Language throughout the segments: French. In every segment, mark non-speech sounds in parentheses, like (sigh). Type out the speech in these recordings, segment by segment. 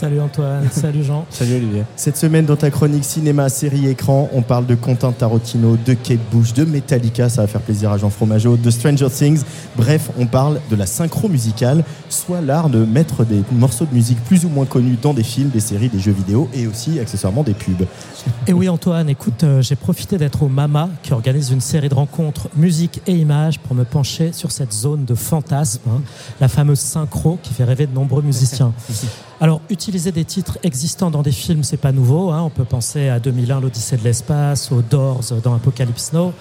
Salut Antoine, (laughs) salut Jean. Salut Olivier. Cette semaine, dans ta chronique cinéma, série, écran, on parle de Quentin Tarantino, de Kate Bush, de Metallica, ça va faire plaisir à Jean Fromageau, de Stranger Things. Bref, on parle de la synchro musicale, soit l'art de mettre des morceaux de musique plus ou moins connus dans des films, des séries, des jeux vidéo et aussi accessoirement des pubs. Et oui Antoine, écoute, euh, j'ai profité d'être au MAMA qui organise une série de rencontres musique et images pour me pencher sur cette zone de fantasme, hein, la fameuse synchro qui fait rêver de nombreux musiciens. (laughs) Alors, utiliser des titres existants dans des films, c'est pas nouveau. hein. On peut penser à 2001, l'Odyssée de l'espace, aux Doors dans Apocalypse Now.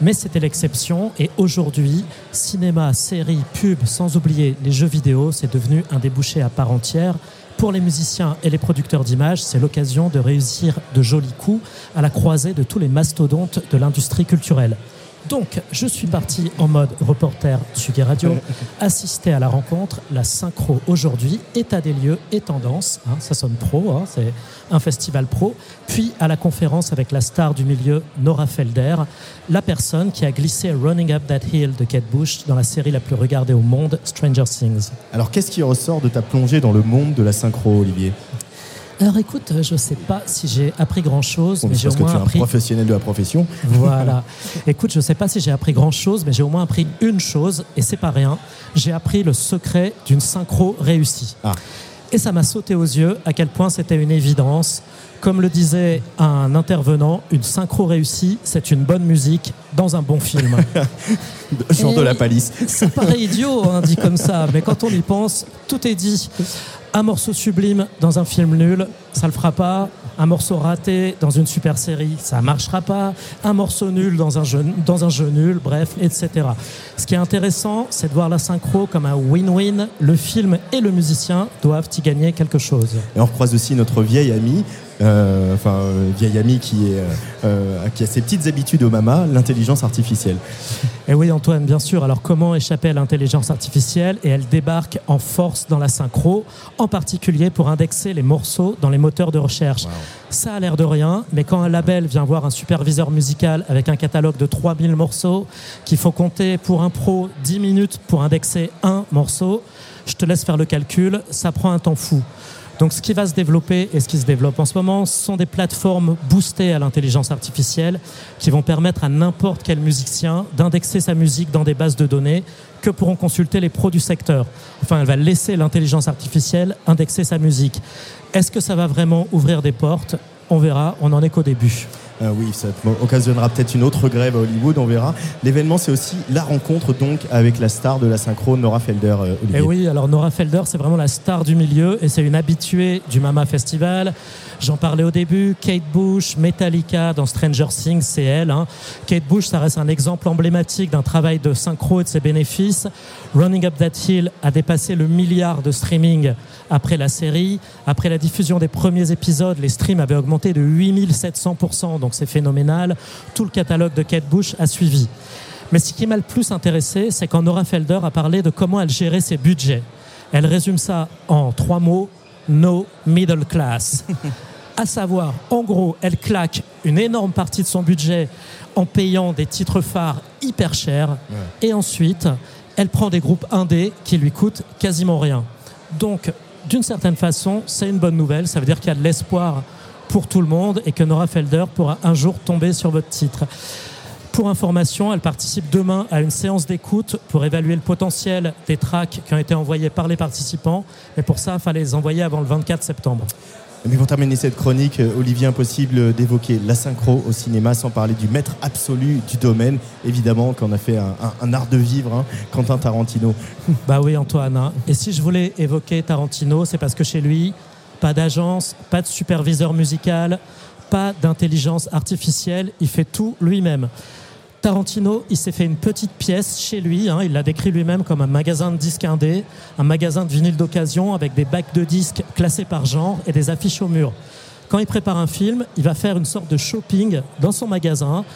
Mais c'était l'exception. Et aujourd'hui, cinéma, séries, pub, sans oublier les jeux vidéo, c'est devenu un débouché à part entière. Pour les musiciens et les producteurs d'images, c'est l'occasion de réussir de jolis coups à la croisée de tous les mastodontes de l'industrie culturelle. Donc, je suis parti en mode reporter Tsugi Radio, (laughs) assister à la rencontre, la synchro aujourd'hui, état des lieux et tendance, hein, ça sonne pro, hein, c'est un festival pro, puis à la conférence avec la star du milieu, Nora Felder, la personne qui a glissé Running Up That Hill de Kate Bush dans la série la plus regardée au monde, Stranger Things. Alors, qu'est-ce qui ressort de ta plongée dans le monde de la synchro, Olivier? Alors écoute, euh, je sais pas si j'ai appris grand-chose, mais j'ai au Parce que tu moins es un appris... professionnel de la profession. Voilà. (laughs) Écoute, je sais pas si j'ai appris grand chose, mais j'ai au moins appris une chose, et c'est pas rien. J'ai appris le secret d'une synchro réussie. Ah. Et ça m'a sauté aux yeux à quel point c'était une évidence. Comme le disait un intervenant, une synchro réussie, c'est une bonne musique dans un bon film. (laughs) Et de la palisse. Ça paraît idiot, hein, dit comme ça, mais quand on y pense, tout est dit. Un morceau sublime dans un film nul, ça le fera pas. Un morceau raté dans une super série, ça marchera pas. Un morceau nul dans un jeu, nul, bref, etc. Ce qui est intéressant, c'est de voir la synchro comme un win-win. Le film et le musicien doivent y gagner quelque chose. Et on recroise aussi notre vieille amie, euh, enfin euh, vieille amie qui, est, euh, euh, qui a ses petites habitudes au mama, l'intelligence artificielle. Et oui, Antoine, bien sûr. Alors, comment échapper à l'intelligence artificielle Et elle débarque en force dans la synchro, en particulier pour indexer les morceaux dans les moteurs de recherche. Ça a l'air de rien, mais quand un label vient voir un superviseur musical avec un catalogue de 3000 morceaux, qu'il faut compter pour un pro 10 minutes pour indexer un morceau, je te laisse faire le calcul, ça prend un temps fou. Donc ce qui va se développer et ce qui se développe en ce moment, sont des plateformes boostées à l'intelligence artificielle qui vont permettre à n'importe quel musicien d'indexer sa musique dans des bases de données que pourront consulter les pros du secteur. Enfin, elle va laisser l'intelligence artificielle indexer sa musique. Est-ce que ça va vraiment ouvrir des portes? On verra, on n'en est qu'au début. Euh, oui, ça occasionnera peut-être une autre grève à Hollywood, on verra. L'événement, c'est aussi la rencontre donc avec la star de la synchro, Nora Felder. euh. Et oui, alors Nora Felder, c'est vraiment la star du milieu et c'est une habituée du Mama Festival. J'en parlais au début, Kate Bush, Metallica dans Stranger Things, c'est elle. hein. Kate Bush, ça reste un exemple emblématique d'un travail de synchro et de ses bénéfices. Running Up That Hill a dépassé le milliard de streaming après la série. Après la diffusion des premiers épisodes, les streams avaient augmenté de 8700%, donc c'est phénoménal. Tout le catalogue de Kate Bush a suivi. Mais ce qui m'a le plus intéressé, c'est quand Nora Felder a parlé de comment elle gérait ses budgets. Elle résume ça en trois mots no middle class. (laughs) à savoir, en gros, elle claque une énorme partie de son budget en payant des titres phares hyper chers, et ensuite, elle prend des groupes indés qui lui coûtent quasiment rien. Donc, d'une certaine façon, c'est une bonne nouvelle. Ça veut dire qu'il y a de l'espoir pour tout le monde et que Nora Felder pourra un jour tomber sur votre titre. Pour information, elle participe demain à une séance d'écoute pour évaluer le potentiel des tracks qui ont été envoyés par les participants. Mais pour ça, il fallait les envoyer avant le 24 septembre. Mais pour terminer cette chronique, euh, Olivier, impossible d'évoquer la synchro au cinéma sans parler du maître absolu du domaine, évidemment, qu'on a fait un, un- un art de vivre, hein, Quentin Tarantino. Bah oui, Antoine. hein. Et si je voulais évoquer Tarantino, c'est parce que chez lui, pas d'agence, pas de superviseur musical, pas d'intelligence artificielle. Il fait tout lui-même. Tarantino, il s'est fait une petite pièce chez lui. hein, il l'a décrit lui-même comme un magasin de disques indés, un magasin de vinyle d'occasion avec des bacs de disques classés par genre et des affiches au mur. Quand il prépare un film, il va faire une sorte de shopping dans son magasin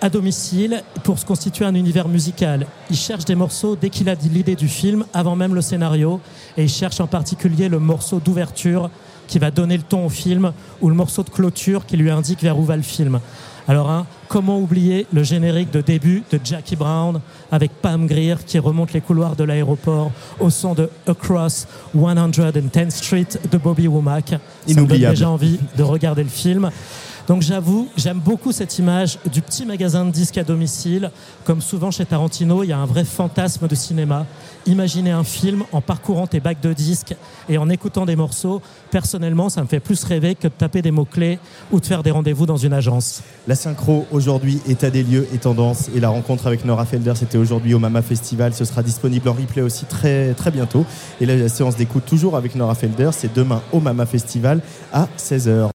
à domicile pour se constituer un univers musical. Il cherche des morceaux dès qu'il a l'idée du film, avant même le scénario, et il cherche en particulier le morceau d'ouverture qui va donner le ton au film ou le morceau de clôture qui lui indique vers où va le film. Alors, hein, comment oublier le générique de début de Jackie Brown avec Pam Grier qui remonte les couloirs de l'aéroport au son de Across 110th Street de Bobby Womack? Ça me donne déjà envie de regarder le film. Donc j'avoue, j'aime beaucoup cette image du petit magasin de disques à domicile. Comme souvent chez Tarantino, il y a un vrai fantasme de cinéma. Imaginer un film en parcourant tes bacs de disques et en écoutant des morceaux, personnellement, ça me fait plus rêver que de taper des mots-clés ou de faire des rendez-vous dans une agence. La synchro aujourd'hui, état des lieux et tendance. Et la rencontre avec Nora Felder, c'était aujourd'hui au Mama Festival. Ce sera disponible en replay aussi très, très bientôt. Et la séance d'écoute toujours avec Nora Felder, c'est demain au Mama Festival à 16h.